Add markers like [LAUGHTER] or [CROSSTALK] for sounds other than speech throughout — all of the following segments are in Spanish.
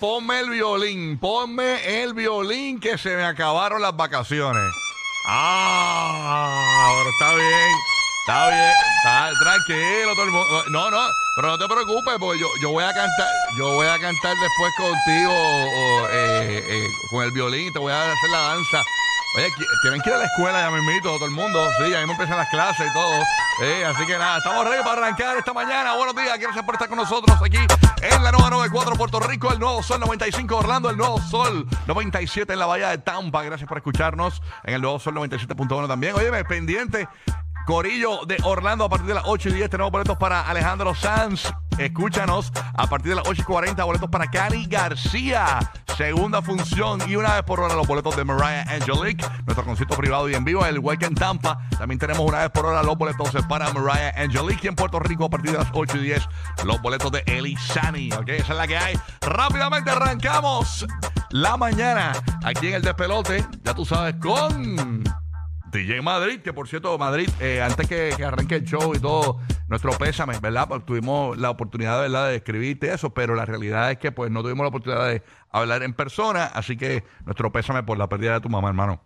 Ponme el violín. Ponme el violín que se me acabaron las vacaciones. Ah, pero está bien. Está bien. Está tranquilo todo el mundo. No, no, pero no te preocupes, porque yo, yo voy a cantar, yo voy a cantar después contigo eh, eh, con el violín, te voy a hacer la danza. Oye, tienen que ir a la escuela ya mismito, todo el mundo. Sí, ya mismo empiezan las clases y todo. Eh, así que nada, estamos ready para arrancar esta mañana. Buenos días, gracias por estar con nosotros aquí en la nueva 94 Puerto Rico, el nuevo Sol 95 Orlando, el nuevo Sol 97 en la Bahía de Tampa. Gracias por escucharnos en el nuevo Sol 97.1 también. Oye, pendiente. Corillo de Orlando a partir de las 8 y 10 tenemos boletos para Alejandro Sanz. Escúchanos a partir de las 8 y 40 boletos para Cani García. Segunda función y una vez por hora los boletos de Mariah Angelique. Nuestro concierto privado y en vivo, el en Tampa. También tenemos una vez por hora los boletos para Mariah Angelique. Y en Puerto Rico a partir de las 8 y 10 los boletos de Eli Sani. Ok, esa es la que hay. Rápidamente arrancamos la mañana aquí en el despelote. Ya tú sabes con... DJ Madrid, que por cierto, Madrid, eh, antes que, que arranque el show y todo, nuestro pésame, ¿verdad? Porque tuvimos la oportunidad, ¿verdad?, de escribirte eso, pero la realidad es que pues no tuvimos la oportunidad de hablar en persona, así que nuestro pésame por la pérdida de tu mamá, hermano.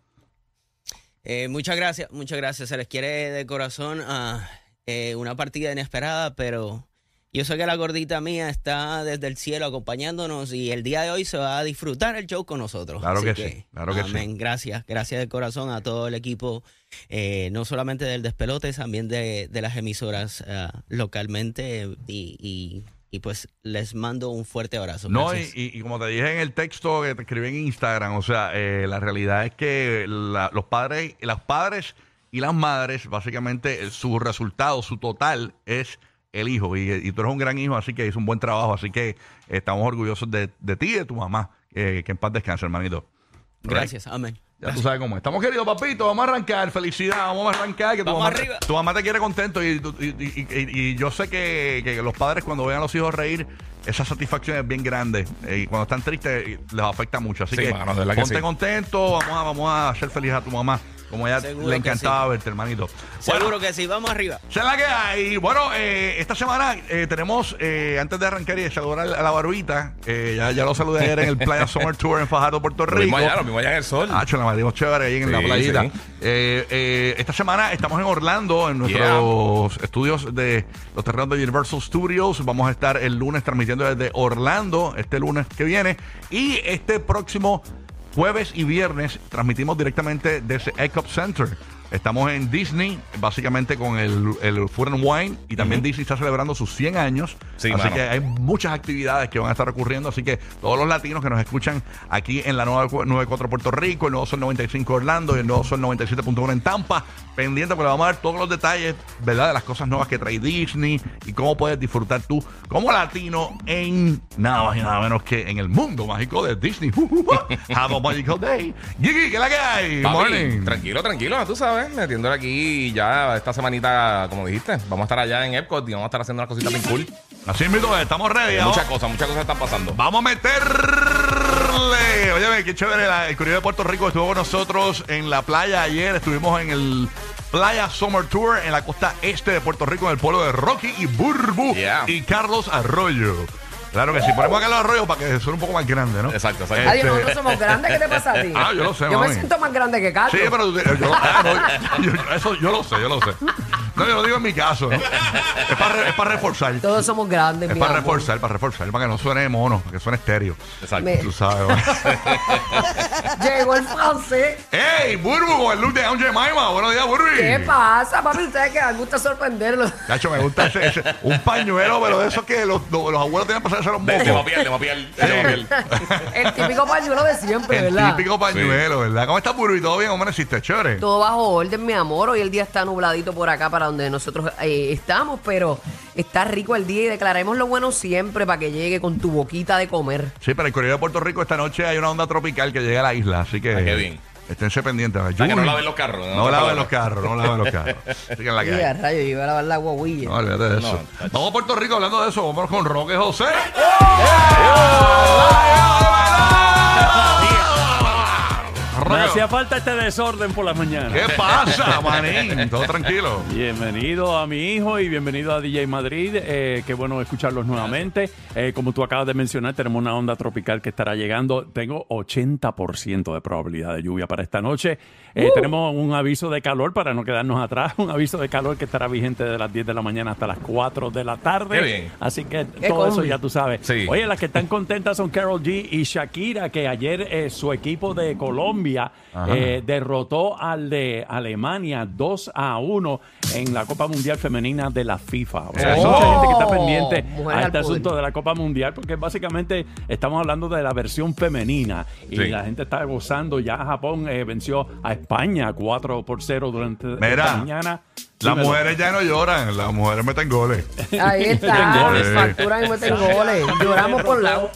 Eh, muchas gracias, muchas gracias. Se les quiere de corazón ah, eh, una partida inesperada, pero yo sé que la gordita mía está desde el cielo acompañándonos y el día de hoy se va a disfrutar el show con nosotros. Claro Así que sí, claro que sí. amén. Gracias, gracias de corazón a todo el equipo, eh, no solamente del despelote, también de, de las emisoras ah, localmente y, y- y pues les mando un fuerte abrazo. No, y, Gracias. y- y como te dije en el texto que te escribí en Instagram, o sea, eh, la realidad es que la- los padres, los padres y las madres, básicamente, eh, su resultado, su total es el hijo. Y, y tú eres un gran hijo, así que hizo un buen trabajo. Así que estamos orgullosos de, de ti y de tu mamá. Eh, que en paz descanse, hermanito. Gracias, amén. Ya tú sabes cómo es. Estamos queridos, papito. Vamos a arrancar. Felicidad. Vamos a arrancar. Que tu, Vamos mamá, arriba. tu mamá te quiere contento. Y, tu- y- y- y- y yo sé que, que los padres, cuando vean a los hijos reír, esa satisfacción es bien grande. Eh, y cuando están tristes, eh, les afecta mucho. Así Sí, que, mano, que ponte sí. contento. Vamos a, vamos a hacer feliz a tu mamá. Como ella Seguro le que encantaba sí. verte, hermanito. Seguro Bueno, que sí, vamos arriba. esa es la que hay. Bueno, eh, esta semana eh, tenemos, eh, antes de arrancar y de saludar a la barbita, eh, ya, ya lo saludé ayer en el Playa Summer Tour en Fajardo, Puerto [LAUGHS] Lo mismo Rico. allá, lo mismo allá en el sol. Ah, la metimos chévere ahí en Sí, la playita. sí. Eh, eh, esta semana estamos en Orlando, en nuestros estudios de los terrenos de Universal Studios. Vamos a estar el lunes transmitiendo desde Orlando, este lunes que viene. Y este próximo jueves y viernes transmitimos directamente desde ECOP Center. Estamos en Disney, básicamente con el, el Food and Wine, y también Disney está celebrando sus 100 años. Sí, así mano. que hay muchas actividades que van a estar ocurriendo. Así que todos los latinos que nos escuchan aquí en la nueva 94 Puerto Rico, el nuevo Sol 95 Orlando y el nuevo Sol 97.1 en Tampa, pendiente porque le vamos a dar todos los detalles, ¿verdad? De las cosas nuevas que trae Disney y cómo puedes disfrutar tú como latino en nada más y nada menos que en el mundo mágico de Disney. [LAUGHS] Have a magical day. Gigi, ¿qué es la que hay? Papi, morning. Tranquilo, tranquilo, tú sabes, metiéndole aquí ya esta semanita, como dijiste, vamos a estar allá en Epcot y vamos a estar haciendo unas cositas bien cool. Así es, estamos ready. Muchas cosas, muchas cosas están pasando. Vamos a Oye, qué chévere. la- el Correo de Puerto Rico estuvo con nosotros en la playa ayer. Estuvimos en el Playa Summer Tour en la costa este de Puerto Rico, en el pueblo de Rocky y Burbu Yeah. y Carlos Arroyo. Claro que sí. Ponemos a Carlos Arroyo para que suene un poco más grande, ¿no? Exacto, exacto. Este- Adiós, nosotros somos grandes. ¿Qué te pasa a ti? [LAUGHS] Ah, yo lo sé, Yo me siento más grande que Carlos. Sí, pero yo, ah, no, yo- yo- eso yo lo sé, yo lo sé. No, yo lo digo en mi caso, ¿no? Es para, es para reforzar. Todos somos grandes, Es mi para amor. reforzar, para reforzar, para que no suene mono, para que suene estéreo. Exacto. Me- Tú sabes, ¿no? sé. ¡Ey, Burbu con el look de Aunt Jemima! Buenos días, Burbu. ¿Qué pasa, papi? Ustedes que les gusta sorprenderlo. Cacho, me gusta ese, ese- un pañuelo, pero de esos que los, los, los abuelos tenían para hacerse los De, de mocos. de mopiel, de mopiel. El típico pañuelo de siempre, El ¿verdad? típico pañuelo, ¿verdad? ¿Cómo estás, Burbu? ¿Todo bien? ¿Cómo necesiste? Chévere. Todo bajo orden, mi amor. Hoy el día está nubladito por acá para donde nosotros eh, estamos, pero está rico el día y declaremos lo bueno siempre para que llegue con tu boquita de comer. Sí, para el Correo de Puerto Rico esta noche hay una onda tropical que llega a la isla, así que... Ah, qué bien. Esténse pendientes. que no laven los carros, ¿no? No, laven los carros, no laven los carros. Así que en la Y que a hay. rayo, yo iba a lavar la guaguilla. No, olvídate de eso. No, Vamos a Puerto Rico hablando de eso. Vamos con Roque José. Me hacía falta este desorden por la mañana. ¿Qué pasa, manín? Todo tranquilo. Bienvenido a mi hijo y bienvenido a DJ Madrid. Eh, qué bueno escucharlos nuevamente. Eh, como tú acabas de mencionar, tenemos una onda tropical que estará llegando. Tengo 80% de probabilidad de lluvia para esta noche. Eh, Tenemos un aviso de calor para no quedarnos atrás. [LAUGHS] Un aviso de calor que estará vigente de las 10 de la mañana hasta las 4 de la tarde. Qué bien. Así que Qué todo eso ya tú sabes. Sí. Oye, las que están contentas son Carol G y Shakira, que ayer eh, su equipo de Colombia eh, derrotó al de Alemania 2 a 1 en la Copa Mundial Femenina de la FIFA. O sea, hay mucha gente que está pendiente Mujer a al este poder. asunto de la Copa Mundial, porque básicamente estamos hablando de la versión femenina y Sí. la gente está gozando. Ya Japón eh, venció a España 4 por 0 durante Mira, esta mañana. Las Dímelo. mujeres ya no lloran, las mujeres meten goles. Ahí Meten está, goles. facturan y meten goles. Lloramos por lado.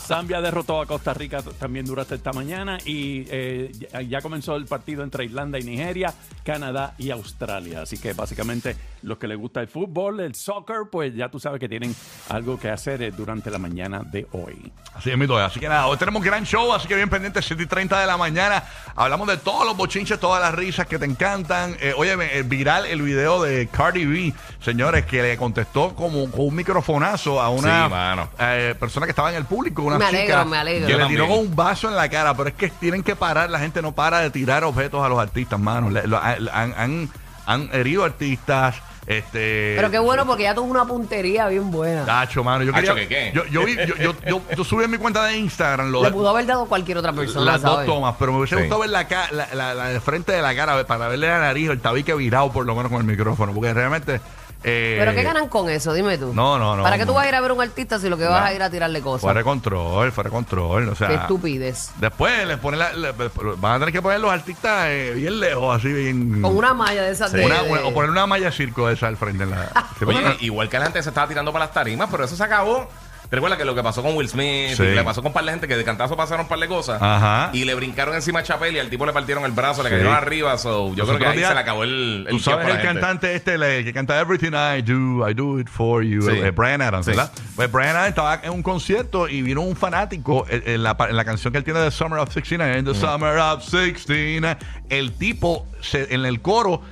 Zambia derrotó a Costa Rica también durante esta mañana y eh, ya- ya comenzó el partido entre Irlanda y Nigeria, Canadá y Australia. Así que básicamente los que les gusta el fútbol, el soccer, pues ya tú sabes que tienen algo que hacer eh, durante la mañana de hoy. Así es, mi toya. Así que nada, hoy tenemos gran show, así que bien pendiente, 7 y 30 de la mañana. Hablamos de todos los bochinches, todas las risas que te encantan. Eh, oye, eh, viral el video de Cardi B, señores, que le contestó como con un microfonazo a una Sí, eh, persona que estaba en el público, una Me chica alegro, me alegro. que Yo le tiró también. con un vaso en la cara, pero es que tienen que parar, la gente no para de tirar objetos a los artistas, mano. Le- lo- han, han- han herido artistas. Este, Pero qué bueno porque ya tuvo una puntería bien buena. Tacho, mano. Yo Tacho, quería. ¿que qué? Yo, yo, vi- yo, yo, yo- yo subí en mi cuenta de Instagram lo Le pudo haber dado cualquier otra persona, las dos ¿sabes? tomas, pero me hubiese Sí. gustado ver la, ca- la, la- la de frente de la cara para verle la nariz o el tabique virado por lo menos con el micrófono, porque realmente. Eh, ¿Pero qué ganan con eso? Dime tú. No, no, no, ¿Para qué tú no. vas a ir a ver a un artista si lo que vas a ir a tirarle Fuera cosas? de control, fuera de control. O sea, Qué estupidez. Después les ponen la- le- van a tener que poner los artistas eh, bien lejos, así bien. Con una malla de esas de... una- de- una- o poner una malla circo de esa al frente. En la, [LAUGHS] Sí, Oye, igual que la gente se estaba tirando para las tarimas, pero eso se acabó. ¿Te recuerdas que lo que pasó con Will Smith? Sí. y le pasó con un par de gente que de cantazo pasaron un par de cosas. Ajá. Y le brincaron encima a Chapel y al tipo le partieron el brazo, le cayeron arriba. So, yo Los creo que ahí días, se le acabó el, el Tú sabes el gente. cantante este le- que canta Everything I Do, I Do It For You, Sí. eh, Brian Adams. ¿verdad? Pues Brian Adams estaba en un concierto y vino un fanático en, en la, en la canción que él tiene de Summer of 69, en The Summer of 69, el tipo se- en el coro,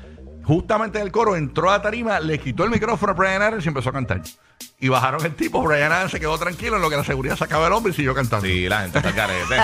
justamente en el coro, entró a la tarima, le quitó el micrófono a Brian Adams y empezó a cantar. Y bajaron el tipo, Brian Adams se quedó tranquilo en lo que la seguridad sacaba el hombre y siguió cantando. Sí, la gente está al garete.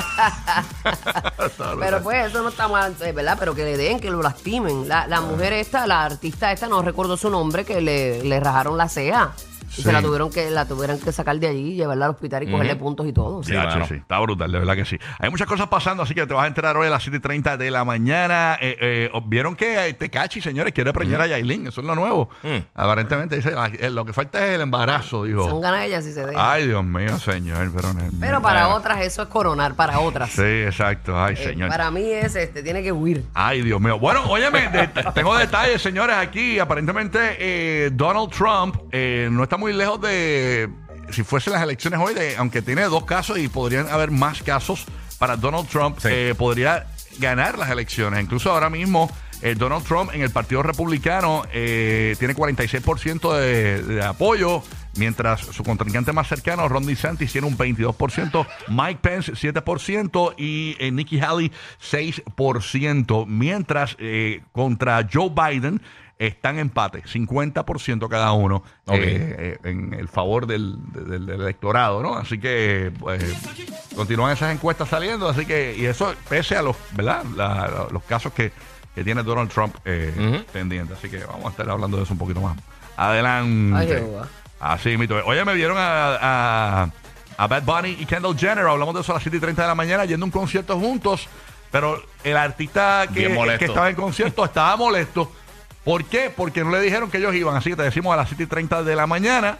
[LAUGHS] Pero pues eso no está mal, eh, ¿verdad? Pero que le den, que lo lastimen. La, la mujer esta, la artista esta, no recuerdo su nombre, que le, le rajaron la ceja. Y Sí. se la tuvieron que la tuvieron que sacar de allí, llevarla al hospital y cogerle puntos y todo. Sí, está brutal, de verdad que sí. Hay muchas cosas pasando, así que te vas a enterar hoy a las 7 y 30 de la mañana. Eh, eh, Vieron que Tecachi, señores, quiere preñar a Yailin, eso es lo nuevo. Mm. Aparentemente, dice, eh, lo que falta es el embarazo, Son dijo. ganas de ella si se deja. Ay, Dios mío, señor, pero... Pero para otras eso es coronar, para otras. Sí, exacto, ay, Eh, señor. para mí es este, tiene que huir. Ay, Dios mío. Bueno, óyeme, de- tengo detalles, señores, aquí. Aparentemente, eh, Donald Trump eh, no está muy lejos de. Si fuesen las elecciones hoy, de, aunque tiene dos casos y podrían haber más casos para Donald Trump, Sí. eh, podría ganar las elecciones. Incluso ahora mismo, eh, Donald Trump en el Partido Republicano eh, tiene 46% de, de apoyo. Mientras su contrincante más cercano, Ron DeSantis, tiene un 22%, Mike Pence 7% y eh, Nikki Haley 6%. Mientras eh, contra Joe Biden están empate, 50% cada uno eh, eh, en el favor del, del- del electorado, ¿no? Así que pues, continúan esas encuestas saliendo, así que, y eso pese a los, ¿verdad? La- la- los casos que, que tiene Donald Trump eh, Ujú. pendientes. Así que vamos a estar hablando de eso un poquito más. Adelante. Ay. Así, mito. Oye, me vieron a, a, a Bad Bunny y Kendall Jenner. Hablamos de eso a las 7 y 30 de la mañana, yendo a un concierto juntos. Pero el artista que, que estaba en concierto estaba molesto. ¿Por qué? Porque no le dijeron que ellos iban. Así que te decimos a las 7 y 30 de la mañana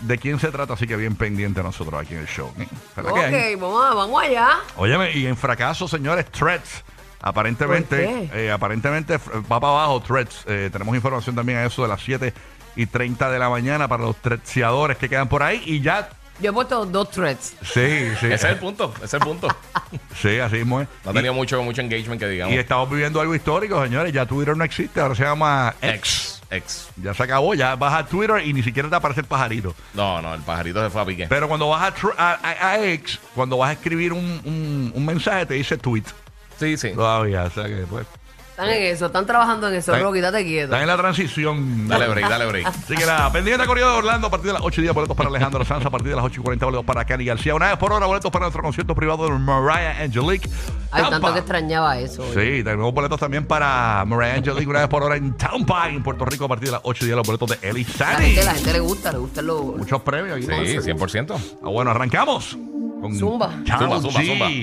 de quién se trata. Así que bien pendiente nosotros aquí en el show. ¿eh? Ok, vamos, a- vamos allá. Óyeme, y en fracaso, señores, Threads. Aparentemente, eh, aparentemente va para abajo Threads. Eh, tenemos información también a eso de las 7 y 30 de la mañana para los threadseadores que quedan por ahí. Y ya, Yo he puesto dos threads. sí, sí. Ese es el punto, ese es el punto. [LAUGHS] Sí, así mismo es. No ha tenido mucho, mucho engagement que digamos. Y estamos viviendo algo histórico, señores. Ya Twitter no existe, ahora se llama X. Ex. Ya se acabó, ya vas a Twitter y ni siquiera te aparece el pajarito. No, no, el pajarito se fue a pique. Pero cuando vas a, tr- a, a- a X, cuando vas a escribir un, un- un mensaje, te dice tweet. Sí, sí. Todavía, o sea que pues. Están en eso, están trabajando en eso, Están- Rocky, date quieto. Están en la transición. Dale break, dale break. Así que nada, pendiente corrido de Orlando a partir de las 8 y 10 boletos para Alejandro Sanz, a partir de las 8 y 40 boletos para Cani García. Una vez por hora, boletos para nuestro concierto privado de Mariah Angelique. Ay, Tampa. tanto que extrañaba eso. oye. Sí, tenemos boletos también para Mariah Angelique una vez por hora en Tampa, en Puerto Rico, a partir de las 8 y 10 los boletos de Eli La Sani. gente, la gente le gusta, le gustan los... Muchos premios. aquí. Sí, 100%. Ah, bueno, arrancamos. Con Zumba. Karol Zumba, zumba, G. zumba.